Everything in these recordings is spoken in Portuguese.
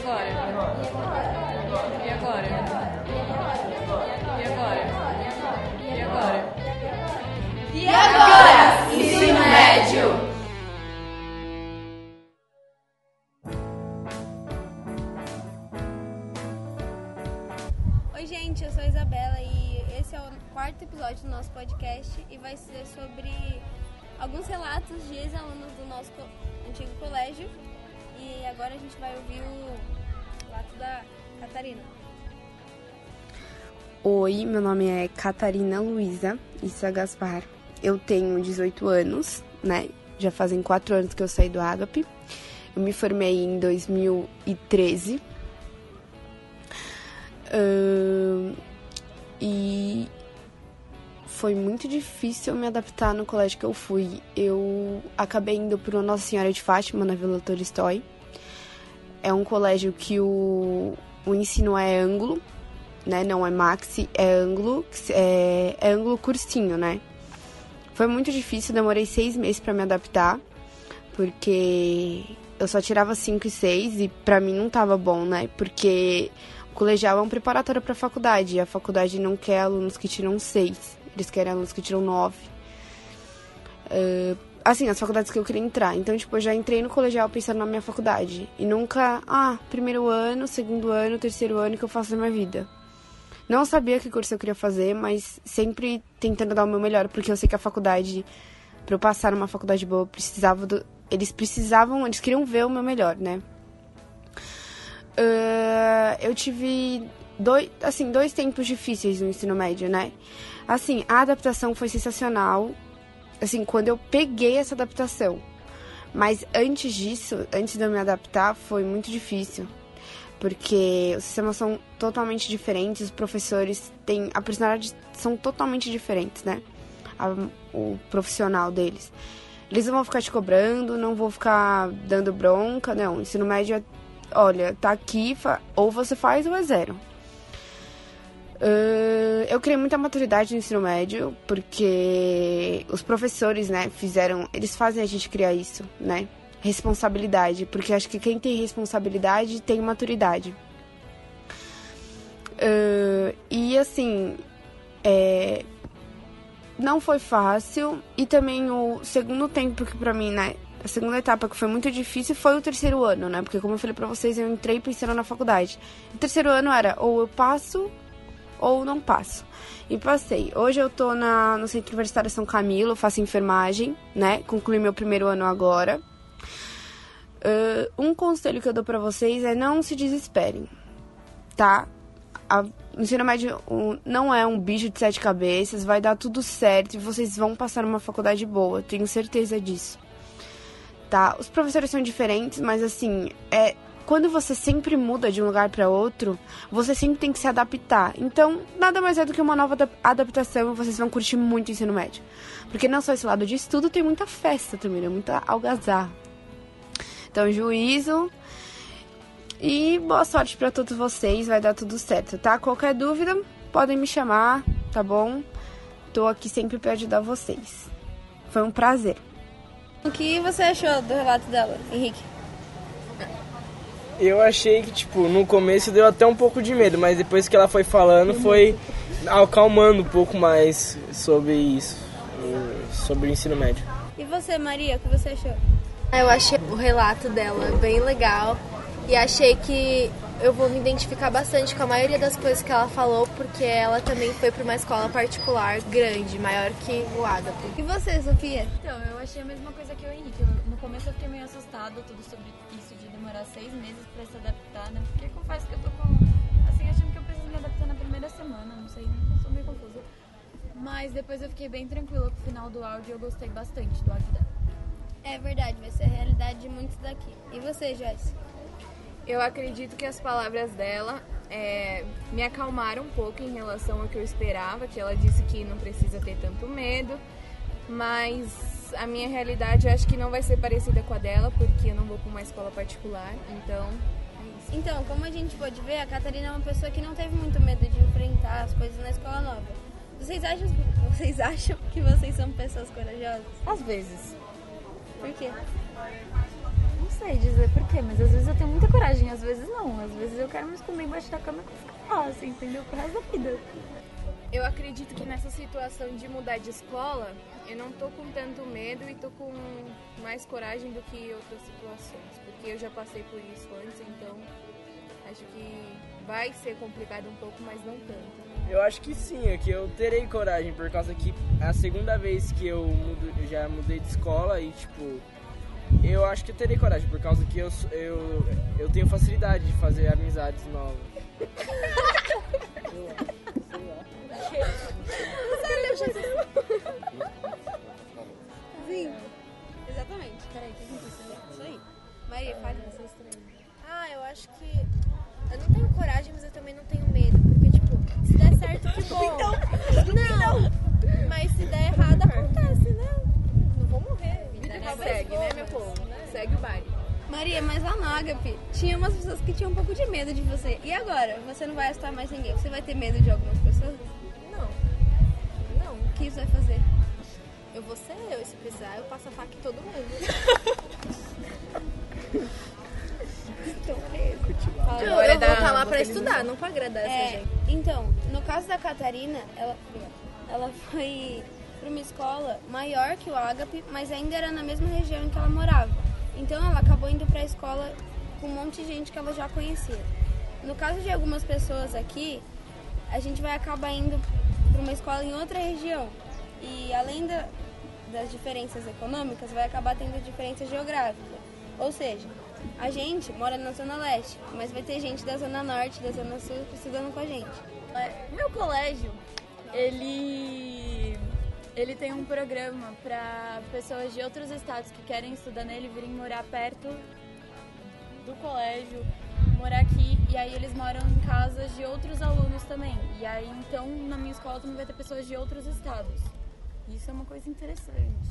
agora? E agora? E agora? E agora? E agora? Ensino médio! Oi, gente, eu sou a Isabela e esse é o quarto episódio do nosso podcast e vai ser sobre alguns relatos de ex-alunos do nosso antigo colégio. E agora a gente vai ouvir o Oi, meu nome é Catarina Luiza Issa Gaspar. Eu tenho 18 anos, né? Já fazem 4 anos que eu saí do Agape. Eu me formei em 2013. Ahn, e foi muito difícil me adaptar no colégio que eu fui. Eu acabei indo para Nossa Senhora de Fátima, na Vila Tolstói. É um colégio que o, o ensino é ângulo, né? Não é maxi, é ângulo, é, é ângulo cursinho, né? Foi muito difícil, demorei seis meses para me adaptar, porque eu só tirava 5 e 6 e pra mim não tava bom, né? Porque o colegial é um preparatório pra faculdade, e a faculdade não quer alunos que tiram 6, eles querem alunos que tiram 9. assim, as faculdades que eu queria entrar. Então, tipo, eu já entrei no colegial pensando na minha faculdade. E nunca, ah, primeiro ano, segundo ano, terceiro ano que eu faço na minha vida. Não sabia que curso eu queria fazer, mas sempre tentando dar o meu melhor, porque eu sei que a faculdade, para eu passar numa faculdade boa, precisava do, eles precisavam, eles queriam ver o meu melhor, né? Ah, eu tive dois, assim, dois tempos difíceis no ensino médio, né? Assim, a adaptação foi sensacional, assim, quando eu peguei essa adaptação. Mas antes disso, antes de eu me adaptar, foi muito difícil porque os sistemas são totalmente diferentes, os professores têm a personalidade são totalmente diferentes, né? A- o profissional deles. Eles não vão ficar te cobrando, não vão ficar dando bronca, não. O ensino médio é, olha, tá aqui, ou você faz ou é zero. Ahn, eu criei muita maturidade no ensino médio, porque os professores, né, fizeram. Eles fazem a gente criar isso, né? Responsabilidade, porque acho que quem tem responsabilidade tem maturidade. Ahn, e assim, é, não foi fácil, e também o segundo tempo que pra mim, né? A segunda etapa que foi muito difícil foi o terceiro ano, né? Porque como eu falei pra vocês, eu entrei pensando na faculdade. O terceiro ano era ou eu passo ou não passo. E passei. Hoje eu tô na, no Centro Universitário São Camilo, faço enfermagem, né? Concluí meu primeiro ano agora. Ah, um conselho que eu dou pra vocês é não se desesperem, tá? A, o ensino médio não é um bicho de sete cabeças, vai dar tudo certo e vocês vão passar numa faculdade boa, tenho certeza disso. Tá? Os professores são diferentes, mas assim, é quando você sempre muda de um lugar para outro, você sempre tem que se adaptar. Então, nada mais é do que uma nova adap- adaptação e vocês vão curtir muito o ensino médio. Porque não só esse lado de estudo, tem muita festa também, né? Muita algazarra. Então, juízo e boa sorte para todos vocês, vai dar tudo certo, tá? Qualquer dúvida, podem me chamar, tá bom? Tô aqui sempre para ajudar vocês. Foi um prazer. O que você achou do relato dela, Henrique? Eu achei que, tipo, no começo deu até um pouco de medo, mas depois que ela foi falando, foi acalmando um pouco mais sobre isso, sobre o ensino médio. E você, Maria, o que você achou? Eu achei o relato dela bem legal e achei que eu vou me identificar bastante com a maioria das coisas que ela falou, porque ela também foi para uma escola particular grande, maior que o Agape. E você, Sofia? Então, eu achei a mesma coisa que o Henrique. Eu- no começo eu fiquei meio assustado tudo sobre isso de demorar seis meses pra se adaptar, né? Porque confesso que eu tô com. Assim, achando que eu preciso me adaptar na primeira semana, não sei, eu sou meio confusa. Mas depois eu fiquei bem tranquila com o final do áudio e eu gostei bastante do áudio dela. É verdade, vai ser a realidade de muitos daqui. E você, Joyce? Eu acredito que as palavras dela é, me acalmaram um pouco em relação ao que eu esperava, que ela disse que não precisa ter tanto medo, mas a minha realidade eu acho que não vai ser parecida com a dela, porque eu não vou para uma escola particular, então é. Então, como a gente pode ver, a Catarina é uma pessoa que não teve muito medo de enfrentar as coisas na escola nova. Vocês acham, vocês acham que vocês são pessoas corajosas? Às vezes. Por quê? Não sei dizer por quê, mas às vezes eu tenho muita coragem, às vezes não. Às vezes eu quero me esconder embaixo da cama e ficar lá, assim, entendeu? Pro resto da vida. Eu acredito que nessa situação de mudar de escola, eu não tô com tanto medo e tô com mais coragem do que outras situações. Porque eu já passei por isso antes, então acho que vai ser complicado um pouco, mas não tanto. Eu acho que sim, é que eu terei coragem, por causa que é a segunda vez que eu, mudo, já mudei de escola e, tipo, eu acho que eu terei coragem, por causa que eu, eu, eu tenho facilidade de fazer amizades novas. também não tenho medo. Porque, tipo, se der certo, que bom. Então, não. Mas se der errado, acontece, né? Não vou morrer. Vida é Segue, né, meu povo? Segue o baile. Maria, mas lá no Agape tinha umas pessoas que tinham um pouco de medo de você. E agora? Você não vai assustar mais ninguém. Você vai ter medo de algumas pessoas? Não. Não. O que você vai fazer? Eu vou ser eu. Se precisar, eu passo a faca em todo mundo. Eu, Agora é eu da- vou estar lá pra estudar, não pra agradar essa É, gente. então, no caso da Catarina, ela, ela foi para uma escola maior que o Agape, mas ainda era na mesma região em que ela morava. Então ela acabou indo para a escola com um monte de gente que ela já conhecia. No caso de algumas pessoas aqui, a gente vai acabar indo para uma escola em outra região. E além da- das diferenças econômicas, vai acabar tendo diferença geográfica. Ou seja, a gente mora na Zona Leste, mas vai ter gente da Zona Norte, da Zona Sul estudando com a gente. O meu colégio, ele ele tem um programa para pessoas de outros estados que querem estudar nele virem morar perto do colégio, morar aqui e aí eles moram em casas de outros alunos também. E aí então na minha escola também vai ter pessoas de outros estados. Isso é uma coisa interessante.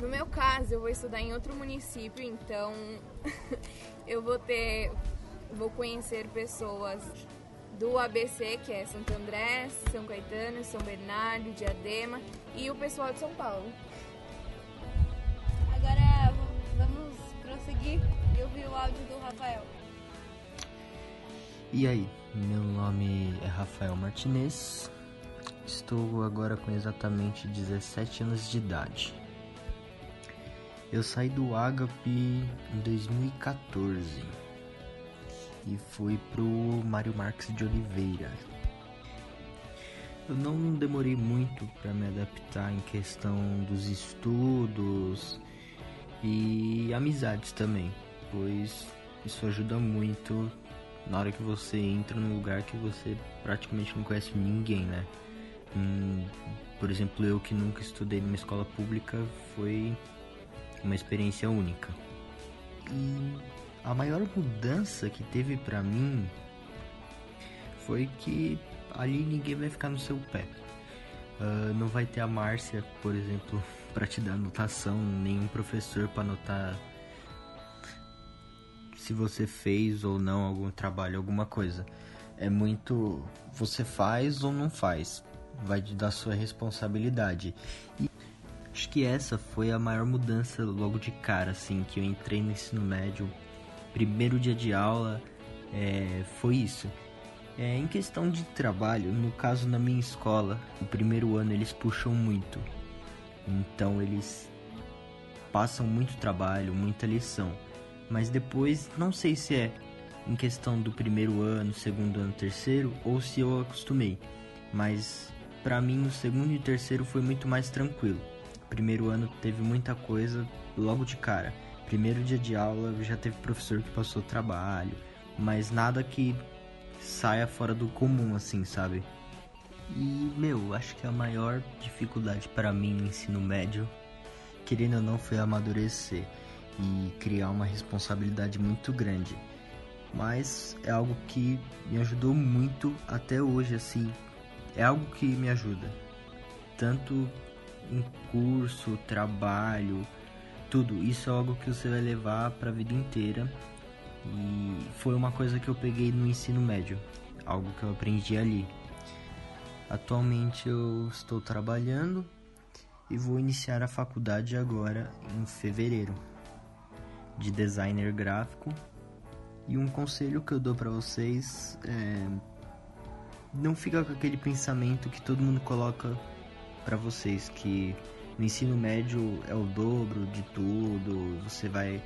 No meu caso, eu vou estudar em outro município, então eu vou ter, vou conhecer pessoas do ABC, que é Santo André, São Caetano, São Bernardo, Diadema e o pessoal de São Paulo. Agora vamos prosseguir e ouvir o áudio do Rafael. E aí, meu nome é Rafael Martinez. Estou agora com exatamente 17 anos de idade. Eu saí do Agape em 2014 e fui pro Mário Marques de Oliveira. Eu não demorei muito para me adaptar em questão dos estudos e amizades também, pois isso ajuda muito na hora que você entra num lugar que você praticamente não conhece ninguém, né? Hum, por exemplo, eu que nunca estudei numa escola pública foi uma experiência única. E a maior mudança que teve pra mim foi que ali ninguém vai ficar no seu pé. Ah, não vai ter a Márcia, por exemplo, para te dar anotação, nenhum professor para anotar se você fez ou não algum trabalho, alguma coisa. É muito você faz ou não faz. Vai te dar sua responsabilidade. E acho que essa foi a maior mudança logo de cara, assim, que eu entrei no ensino médio. Primeiro dia de aula é, foi isso. É, em questão de trabalho, no caso na minha escola, o primeiro ano eles puxam muito. Então eles passam muito trabalho, muita lição. Mas depois, não sei se é em questão do primeiro ano, segundo ano, terceiro, ou se eu acostumei. Mas pra mim no segundo e terceiro foi muito mais tranquilo. Primeiro ano teve muita coisa logo de cara. Primeiro dia de aula já teve professor que passou trabalho, mas nada que saia fora do comum assim, sabe? E meu, acho que a maior dificuldade para mim no ensino médio, querendo ou não, foi amadurecer e criar uma responsabilidade muito grande. Mas é algo que me ajudou muito até hoje, assim. É algo que me ajuda. Tanto em curso, trabalho, tudo. Isso é algo que você vai levar para a vida inteira. E foi uma coisa que eu peguei no ensino médio, algo que eu aprendi ali. Atualmente eu estou trabalhando e vou iniciar a faculdade agora em fevereiro de designer gráfico E um conselho que eu dou para vocês é não fica com aquele pensamento que todo mundo coloca para vocês que no ensino médio é o dobro de tudo, você vai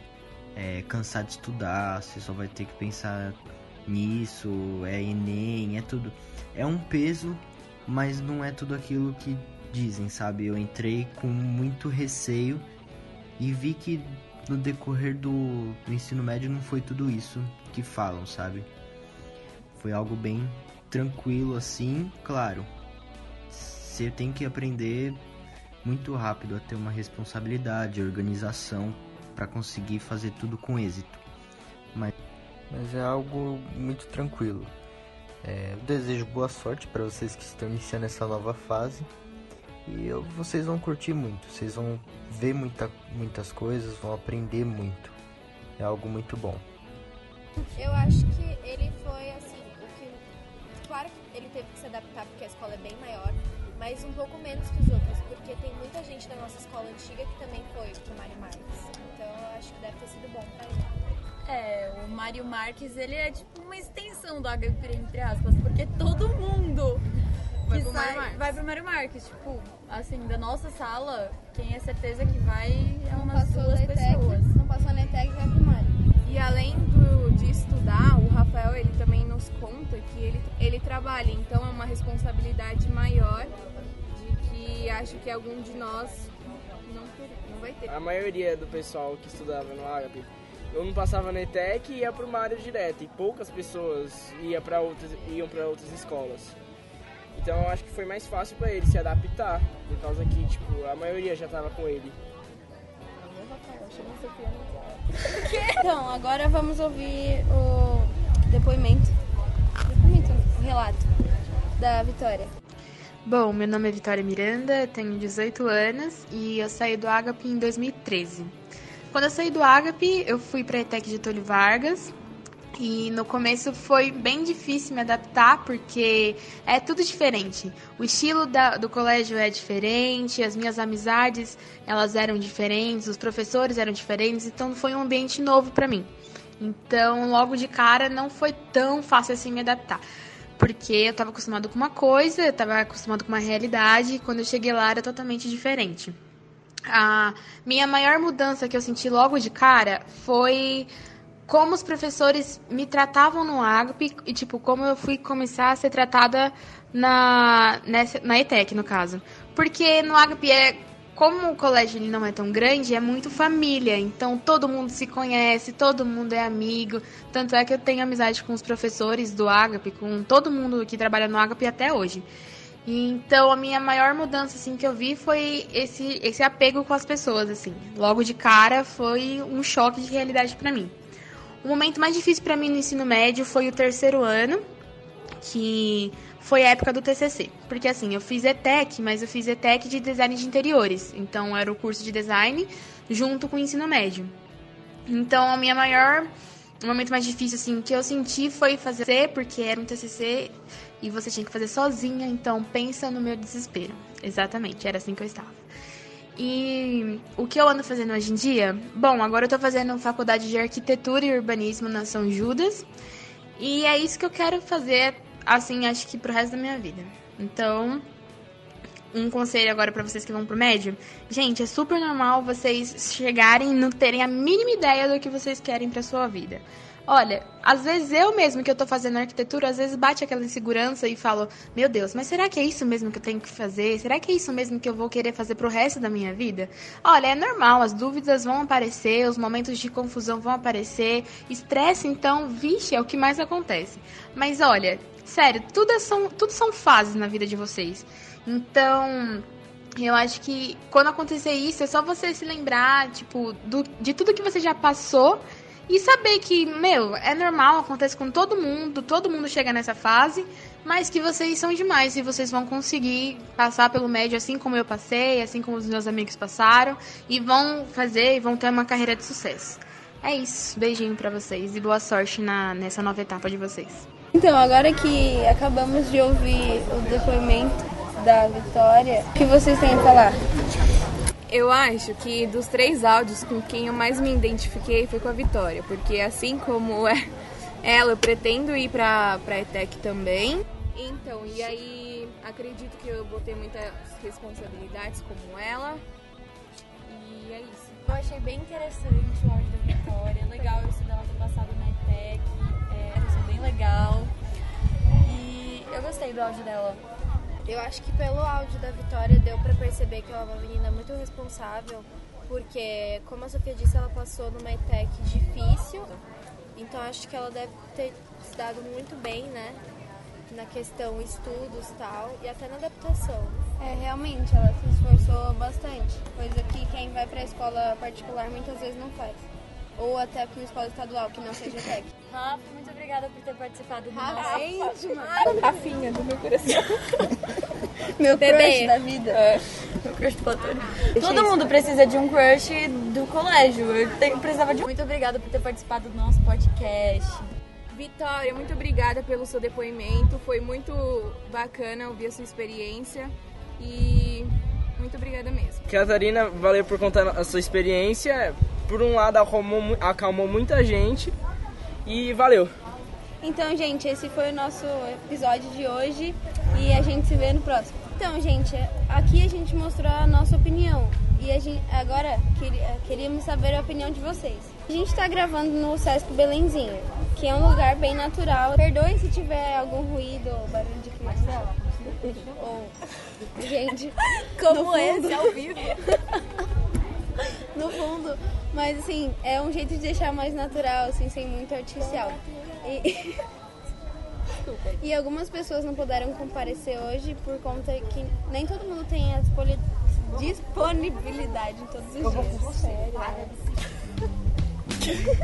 é, cansar de estudar, você só vai ter que pensar nisso, é Enem, é tudo. É um peso, mas não é tudo aquilo que dizem, sabe? Eu entrei com muito receio e vi que no decorrer do, do ensino médio não foi tudo isso que falam, sabe? Foi algo bem tranquilo assim, claro. Você tem que aprender muito rápido a ter uma responsabilidade, organização para conseguir fazer tudo com êxito. Mas, mas é algo muito tranquilo. É, eu desejo boa sorte para vocês que estão iniciando essa nova fase e eu, vocês vão curtir muito. Vocês vão ver muita, muitas coisas, vão aprender muito. É algo muito bom. Eu acho que ele foi assim, o que claro que ele teve que se adaptar porque a escola é bem maior, mas um pouco menos que os outros, porque tem muita gente da nossa escola antiga que também foi pro Mário Marques. Então eu acho que deve ter sido bom pra ele. É, o Mário Marques, ele é tipo uma extensão do HP, entre aspas, porque todo mundo Vai que pro Mário sai Marques. vai pro Mário Marques. Tipo, assim, da nossa sala, quem é certeza que vai é Não umas duas pessoas. não passou na ETEC, vai pro Mário. E além do, de estudar, o Rafael ele também nos conta que ele, ele trabalha, então é uma responsabilidade maior acho que algum de nós não, ter, não vai ter. A maioria do pessoal que estudava no Agape, eu não passava na ETEC e ia pro Mário direto. E poucas pessoas ia pra outras, iam para outras escolas. Então eu acho que foi mais fácil para ele se adaptar, por causa que tipo, a maioria já tava com ele. Então, agora vamos ouvir o depoimento. Depoimento, o relato da Vitória. Bom, meu nome é Vitória Miranda, tenho 18 anos e eu saí do Agape em 2013. Quando eu saí do Agape, eu fui para a ETEC de Getúlio Vargas e no começo foi bem difícil me adaptar porque é tudo diferente. O estilo da- do colégio é diferente, as minhas amizades elas eram diferentes, os professores eram diferentes, então foi um ambiente novo para mim. Então, logo de cara, não foi tão fácil assim me adaptar. Porque eu estava acostumado com uma coisa, eu estava acostumado com uma realidade, e quando eu cheguei lá era totalmente diferente. A minha maior mudança que eu senti logo de cara foi como os professores me tratavam no Agape e, tipo, como eu fui começar a ser tratada na, nessa, na ETEC, no caso. Porque no Agape é como o colégio ele não é tão grande, é muito família. Então todo mundo se conhece, todo mundo é amigo. Tanto é que eu tenho amizade com os professores do Agape, com todo mundo que trabalha no Agape até hoje. Então a minha maior mudança assim que eu vi foi esse esse apego com as pessoas assim. Logo de cara foi um choque de realidade para mim. O momento mais difícil para mim no ensino médio foi o terceiro ano, que foi a época do TCC. Porque assim, eu fiz ETEC, mas eu fiz ETEC de design de interiores. Então era o curso de design junto com o ensino médio. Então a minha maior o momento mais difícil assim que eu senti foi fazer porque era um TCC e você tinha que fazer sozinha, então pensa no meu desespero. Exatamente, era assim que eu estava. E o que eu ando fazendo hoje em dia? Bom, agora eu tô fazendo faculdade de arquitetura e urbanismo na São Judas. E é isso que eu quero fazer, assim, acho que pro resto da minha vida. Então, um conselho agora pra vocês que vão pro médio. Gente, é super normal vocês chegarem e não terem a mínima ideia do que vocês querem pra sua vida. Olha, às vezes eu mesmo que eu tô fazendo arquitetura, às vezes bate aquela insegurança e falo, meu Deus, mas será que é isso mesmo que eu tenho que fazer? Será que é isso mesmo que eu vou querer fazer pro resto da minha vida? Olha, é normal, as dúvidas vão aparecer, os momentos de confusão vão aparecer, estresse, então, vixe, é o que mais acontece. Mas olha, sério, tudo, é são, tudo são fases na vida de vocês. Então, eu acho que quando acontecer isso, é só você se lembrar, tipo, do, de tudo que você já passou e saber que, meu, é normal, acontece com todo mundo, todo mundo chega nessa fase, mas que vocês são demais e vocês vão conseguir passar pelo médio assim como eu passei, assim como os meus amigos passaram, e vão fazer e vão ter uma carreira de sucesso. É isso, beijinho pra vocês e boa sorte na, nessa nova etapa de vocês. Então, agora que acabamos de ouvir o depoimento da Vitória, o que vocês têm a falar? Eu acho que dos três áudios com quem eu mais me identifiquei foi com a Vitória, porque assim como é Ela, eu pretendo ir pra, pra ETEC também. Então, e aí acredito que eu vou ter muitas responsabilidades como ela. E é isso. Eu achei bem interessante o áudio da Vitória. Legal isso dela ter passado na ETEC. É, bem legal. E eu gostei do áudio dela. Eu acho que pelo áudio da Vitória deu pra perceber que ela é uma menina muito responsável, porque, como a Sofia disse, ela passou numa ETEC difícil, então acho que ela deve ter se dado muito bem, né? Na questão estudos tal, e até na adaptação. É, realmente, ela se esforçou bastante, coisa que quem vai pra escola particular muitas vezes não faz. Ou até pra uma escola estadual, que não seja ETEC. Rafa, muito obrigada por ter participado do Rafa, nosso... íntima. Rafinha do meu coração. Meu Bebê. crush da vida. Meu crush platônico. Todo mundo precisa de um crush do colégio. Eu te- precisava de. Muito obrigada por ter participado do nosso podcast. Vitória, muito obrigada pelo seu depoimento. Foi muito bacana ouvir a sua experiência. E muito obrigada mesmo. Catarina, valeu por contar a sua experiência. Por um lado, acalmou, acalmou muita gente. E valeu. Então, gente, esse foi o nosso episódio de hoje e a gente se vê no próximo. Então, gente, aqui a gente mostrou a nossa opinião e a gente, agora queria- queríamos saber a opinião de vocês. A gente está gravando no Sesc Belenzinho, que é um lugar bem natural. Perdoe se tiver algum ruído ou barulho de criança. Ou, gente, como esse ao vivo. no fundo, mas assim, é um jeito de deixar mais natural, assim, sem muito artificial. E, e algumas pessoas não puderam comparecer hoje por conta que nem todo mundo tem a disponi- disponibilidade em todos os dias.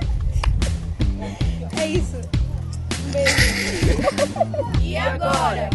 É isso. Um beijo. E agora?